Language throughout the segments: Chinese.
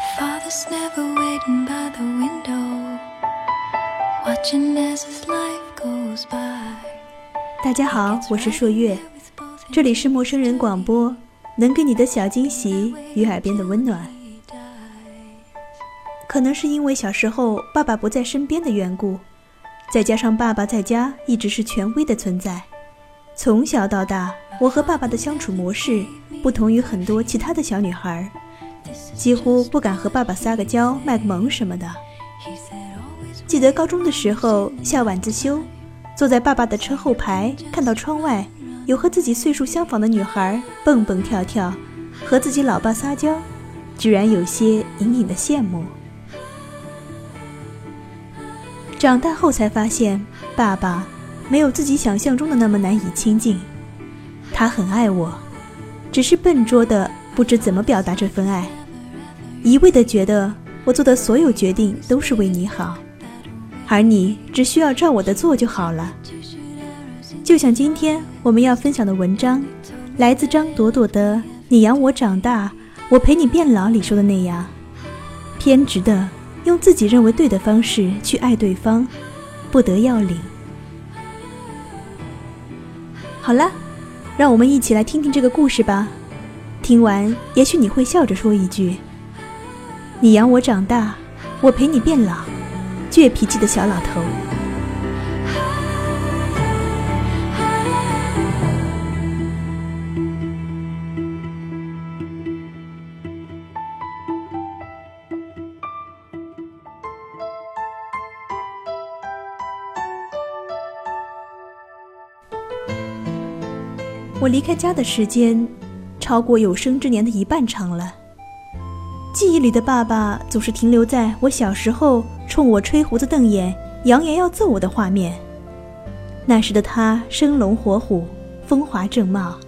Father's never waiting by the window, watching as his life goes by. 大家好，我是朔月，这里是陌生人广播，能给你的小惊喜与耳边的温暖。可能是因为小时候爸爸不在身边的缘故，再加上爸爸在家一直是权威的存在，从小到大，我和爸爸的相处模式不同于很多其他的小女孩，几乎不敢和爸爸撒个娇、卖个萌什么的。记得高中的时候，下晚自修，坐在爸爸的车后排，看到窗外有和自己岁数相仿的女孩蹦蹦跳跳，和自己老爸撒娇，居然有些隐隐的羡慕。长大后才发现，爸爸没有自己想象中的那么难以亲近。他很爱我，只是笨拙的不知怎么表达这份爱，一味的觉得我做的所有决定都是为你好，而你只需要照我的做就好了。就像今天我们要分享的文章，来自张朵朵的《你养我长大，我陪你变老》里说的那样，偏执的。用自己认为对的方式去爱对方，不得要领。好了，让我们一起来听听这个故事吧。听完，也许你会笑着说一句：“你养我长大，我陪你变老。”倔脾气的小老头。我离开家的时间，超过有生之年的一半长了。记忆里的爸爸总是停留在我小时候冲我吹胡子瞪眼，扬言要揍我的画面。那时的他生龙活虎，风华正茂。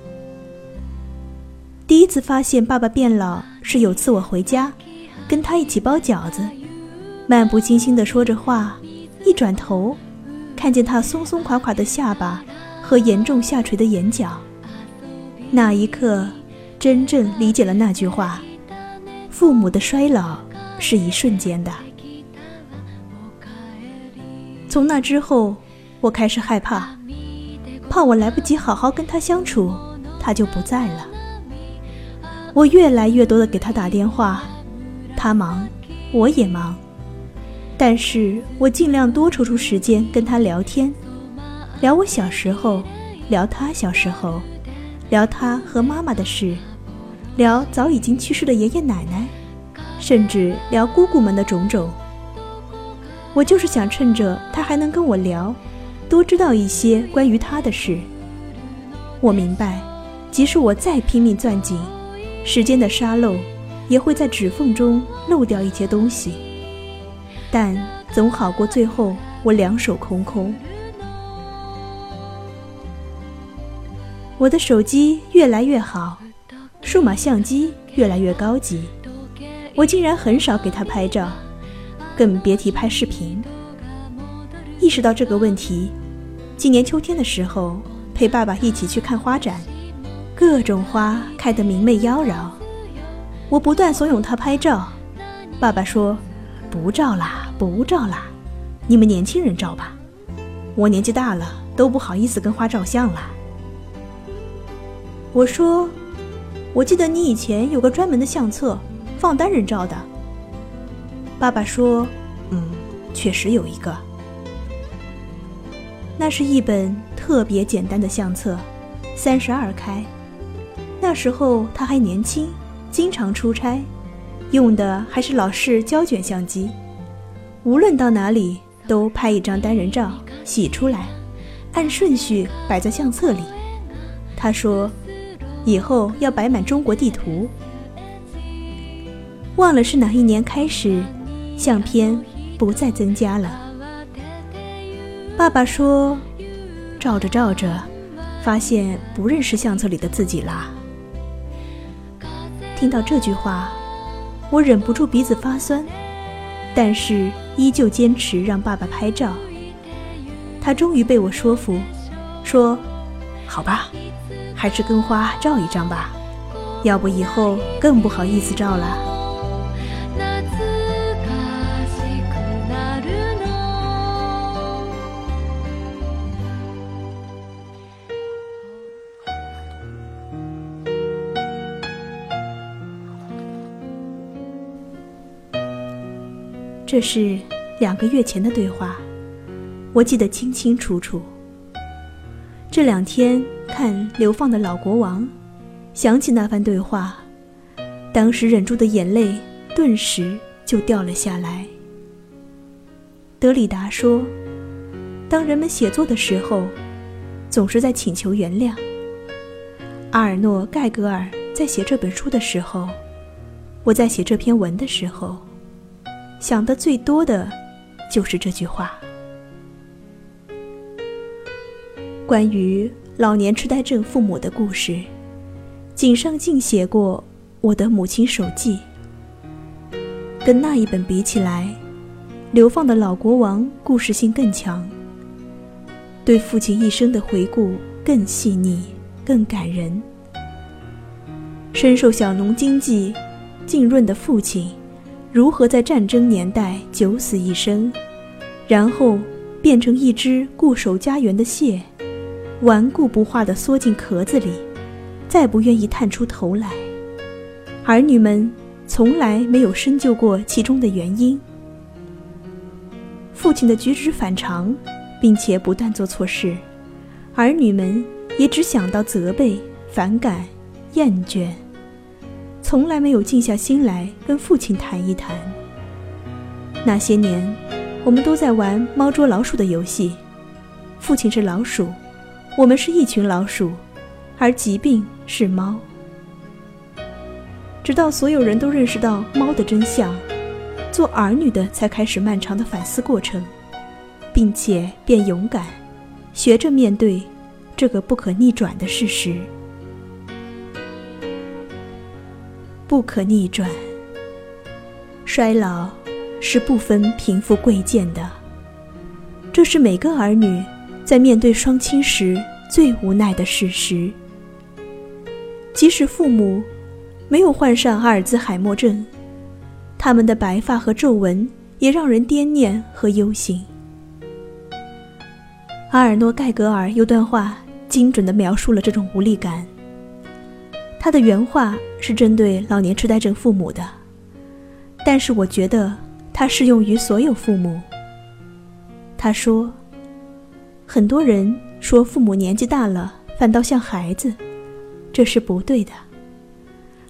第一次发现爸爸变老，是有次我回家，跟他一起包饺子，漫不经心地说着话，一转头，看见他松松垮垮的下巴和严重下垂的眼角。那一刻，真正理解了那句话：“父母的衰老是一瞬间的。”从那之后，我开始害怕，怕我来不及好好跟他相处，他就不在了。我越来越多的给他打电话，他忙，我也忙，但是我尽量多抽出时间跟他聊天，聊我小时候，聊他小时候。聊他和妈妈的事，聊早已经去世的爷爷奶奶，甚至聊姑姑们的种种。我就是想趁着他还能跟我聊，多知道一些关于他的事。我明白，即使我再拼命攥紧，时间的沙漏也会在指缝中漏掉一些东西，但总好过最后我两手空空。我的手机越来越好，数码相机越来越高级，我竟然很少给他拍照，更别提拍视频。意识到这个问题，今年秋天的时候，陪爸爸一起去看花展，各种花开得明媚妖娆，我不断怂恿他拍照，爸爸说：“不照啦，不照啦，你们年轻人照吧，我年纪大了都不好意思跟花照相了。”我说：“我记得你以前有个专门的相册，放单人照的。”爸爸说：“嗯，确实有一个。那是一本特别简单的相册，三十二开。那时候他还年轻，经常出差，用的还是老式胶卷相机。无论到哪里，都拍一张单人照，洗出来，按顺序摆在相册里。”他说。以后要摆满中国地图。忘了是哪一年开始，相片不再增加了。爸爸说，照着照着，发现不认识相册里的自己啦。听到这句话，我忍不住鼻子发酸，但是依旧坚持让爸爸拍照。他终于被我说服，说：“好吧。”还是跟花照一张吧要不以后更不好意思照了。这是两个月前的对话我记得清清楚楚。这两天看流放的老国王，想起那番对话，当时忍住的眼泪顿时就掉了下来。德里达说：“当人们写作的时候，总是在请求原谅。”阿尔诺·盖格尔在写这本书的时候，我在写这篇文的时候，想的最多的，就是这句话。关于老年痴呆症父母的故事，井上静写过《我的母亲手记》。跟那一本比起来，《流放的老国王》故事性更强，对父亲一生的回顾更细腻、更感人。深受小农经济浸润的父亲，如何在战争年代九死一生，然后变成一只固守家园的蟹？顽固不化地缩进壳子里，再不愿意探出头来。儿女们从来没有深究过其中的原因。父亲的举止反常，并且不断做错事，儿女们也只想到责备、反感、厌倦，从来没有静下心来跟父亲谈一谈。那些年，我们都在玩猫捉老鼠的游戏，父亲是老鼠。我们是一群老鼠，而疾病是猫。直到所有人都认识到猫的真相，做儿女的才开始漫长的反思过程，并且变勇敢，学着面对这个不可逆转的事实。不可逆转，衰老是不分贫富贵贱的，这是每个儿女。在面对双亲时，最无奈的事实。即使父母没有患上阿尔兹海默症，他们的白发和皱纹也让人惦念和忧心。阿尔诺·盖格尔有段话精准地描述了这种无力感。他的原话是针对老年痴呆症父母的，但是我觉得它适用于所有父母。他说。很多人说父母年纪大了反倒像孩子，这是不对的。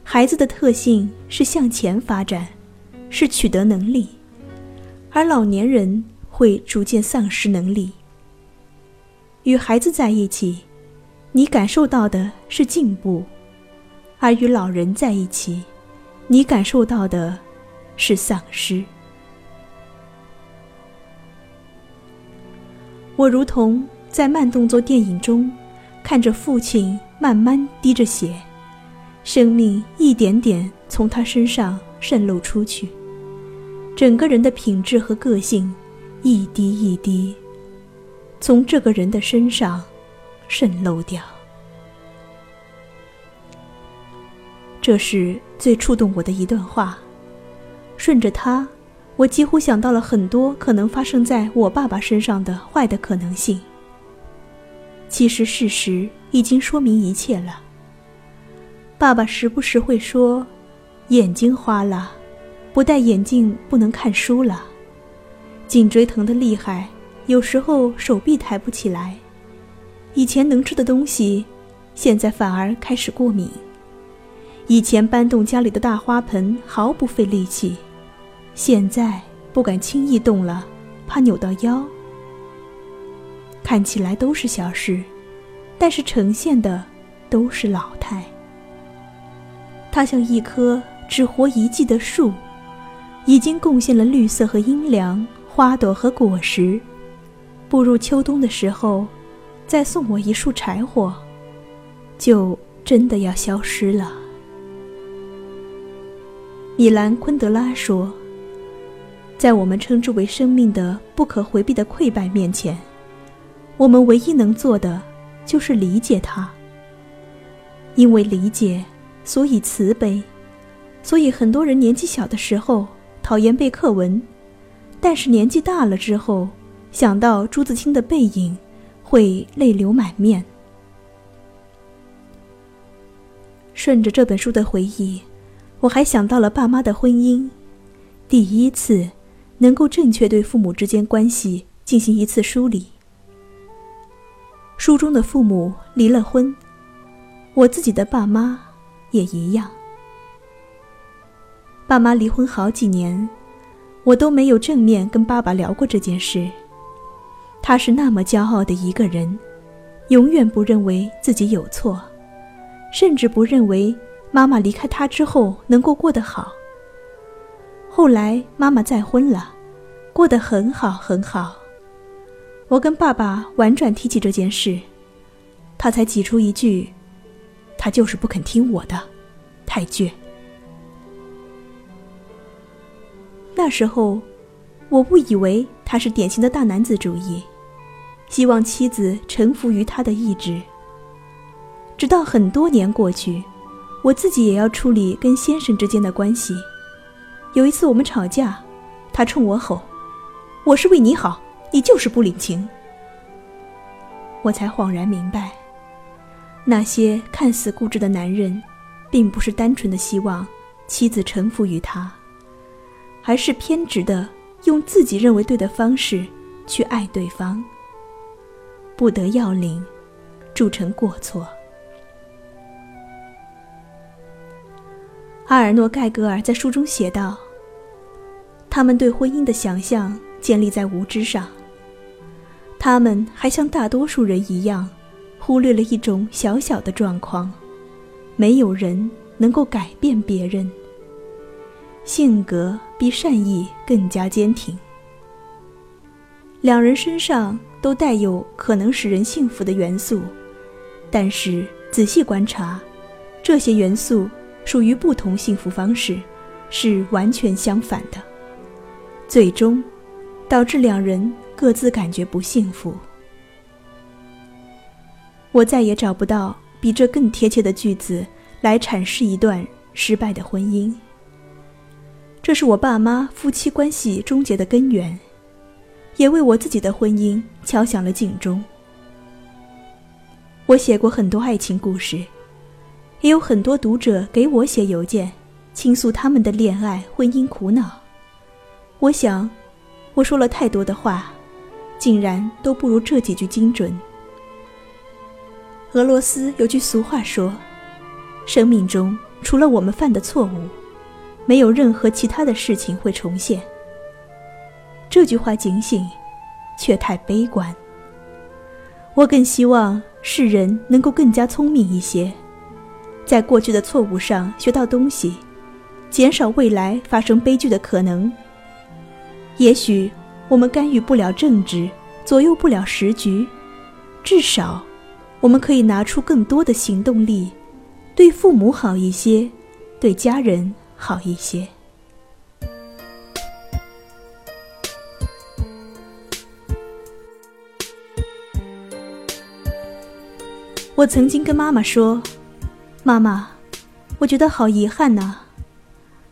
孩子的特性是向前发展，是取得能力，而老年人会逐渐丧失能力。与孩子在一起，你感受到的是进步；而与老人在一起，你感受到的是丧失。我如同在慢动作电影中，看着父亲慢慢滴着血，生命一点点从他身上渗漏出去，整个人的品质和个性一滴一滴从这个人的身上渗漏掉。这是最触动我的一段话，顺着他。我几乎想到了很多可能发生在我爸爸身上的坏的可能性。其实事实已经说明一切了。爸爸时不时会说：“眼睛花了，不戴眼镜不能看书了。”颈椎疼得厉害，有时候手臂抬不起来。以前能吃的东西，现在反而开始过敏。以前搬动家里的大花盆毫不费力气。现在不敢轻易动了，怕扭到腰。看起来都是小事，但是呈现的都是老态。它像一棵只活一季的树，已经贡献了绿色和阴凉、花朵和果实。步入秋冬的时候，再送我一束柴火，就真的要消失了。米兰昆德拉说。在我们称之为生命的不可回避的溃败面前，我们唯一能做的就是理解它。因为理解，所以慈悲，所以很多人年纪小的时候讨厌背课文，但是年纪大了之后，想到朱自清的背影，会泪流满面。顺着这本书的回忆，我还想到了爸妈的婚姻，第一次。能够正确对父母之间关系进行一次梳理。书中的父母离了婚，我自己的爸妈也一样。爸妈离婚好几年，我都没有正面跟爸爸聊过这件事。他是那么骄傲的一个人，永远不认为自己有错，甚至不认为妈妈离开他之后能够过得好。后来妈妈再婚了，过得很好很好。我跟爸爸婉转提起这件事，他才挤出一句：“他就是不肯听我的，太倔。”那时候，我误以为他是典型的大男子主义，希望妻子臣服于他的意志。直到很多年过去，我自己也要处理跟先生之间的关系。有一次我们吵架，他冲我吼：“我是为你好，你就是不领情。”我才恍然明白，那些看似固执的男人，并不是单纯的希望妻子臣服于他，而是偏执的用自己认为对的方式去爱对方，不得要领，铸成过错。阿尔诺·盖格尔在书中写道：“他们对婚姻的想象建立在无知上。他们还像大多数人一样，忽略了一种小小的状况：没有人能够改变别人。性格比善意更加坚挺。两人身上都带有可能使人幸福的元素，但是仔细观察，这些元素。”属于不同幸福方式，是完全相反的，最终导致两人各自感觉不幸福。我再也找不到比这更贴切的句子来阐释一段失败的婚姻。这是我爸妈夫妻关系终结的根源，也为我自己的婚姻敲响了警钟。我写过很多爱情故事。也有很多读者给我写邮件，倾诉他们的恋爱、婚姻苦恼。我想，我说了太多的话，竟然都不如这几句精准。俄罗斯有句俗话说：“生命中除了我们犯的错误，没有任何其他的事情会重现。”这句话警醒，却太悲观。我更希望世人能够更加聪明一些。在过去的错误上学到东西，减少未来发生悲剧的可能。也许我们干预不了政治，左右不了时局，至少我们可以拿出更多的行动力，对父母好一些，对家人好一些。我曾经跟妈妈说。妈妈，我觉得好遗憾呐，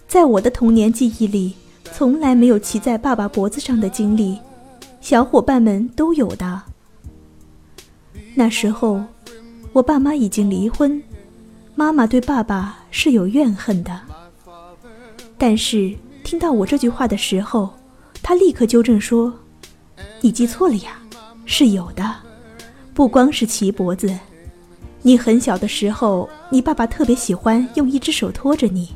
在我的童年记忆里，从来没有骑在爸爸脖子上的经历，小伙伴们都有的。那时候，我爸妈已经离婚，妈妈对爸爸是有怨恨的。但是听到我这句话的时候，他立刻纠正说：“你记错了呀，是有的，不光是骑脖子。”你很小的时候，你爸爸特别喜欢用一只手托着你，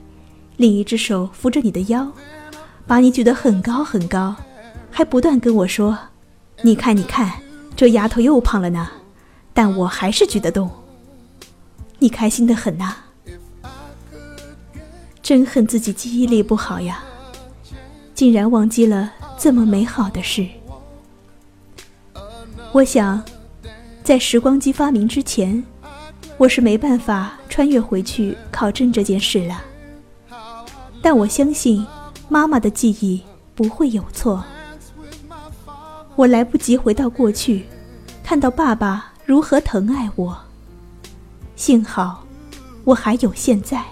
另一只手扶着你的腰，把你举得很高很高，还不断跟我说：“你看，你看，这丫头又胖了呢，但我还是举得动。”你开心的很呐，真恨自己记忆力不好呀，竟然忘记了这么美好的事。我想，在时光机发明之前。我是没办法穿越回去考证这件事了，但我相信妈妈的记忆不会有错。我来不及回到过去，看到爸爸如何疼爱我。幸好，我还有现在，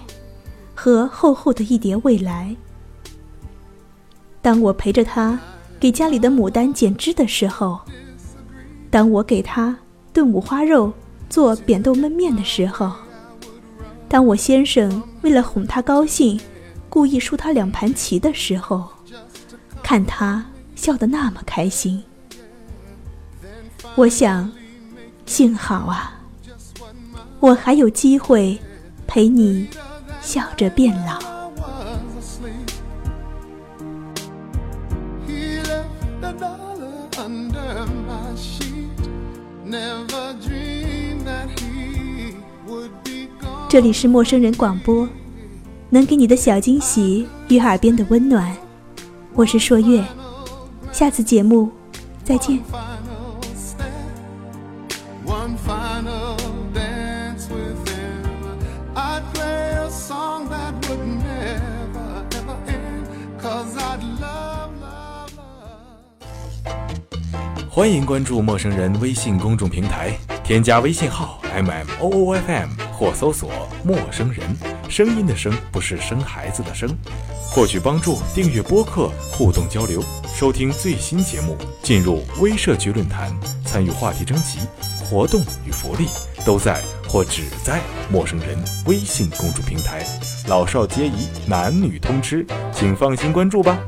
和厚厚的一叠未来。当我陪着他给家里的牡丹剪枝的时候，当我给他炖五花肉。做扁豆焖面的时候，当我先生为了哄他高兴，故意输他两盘棋的时候，看他笑得那么开心。我想，幸好啊，我还有机会陪你笑着变老。这里是陌生人广播，能给你的小惊喜与耳边的温暖。我是朔月，下次节目再见。欢迎关注陌生人微信公众平台，添加微信号 m m o o f m 或搜索“陌生人”，声音的声不是生孩子的生。获取帮助，订阅播客，互动交流，收听最新节目，进入微社区论坛，参与话题征集，活动与福利都在或只在陌生人微信公众平台，老少皆宜，男女通吃，请放心关注吧。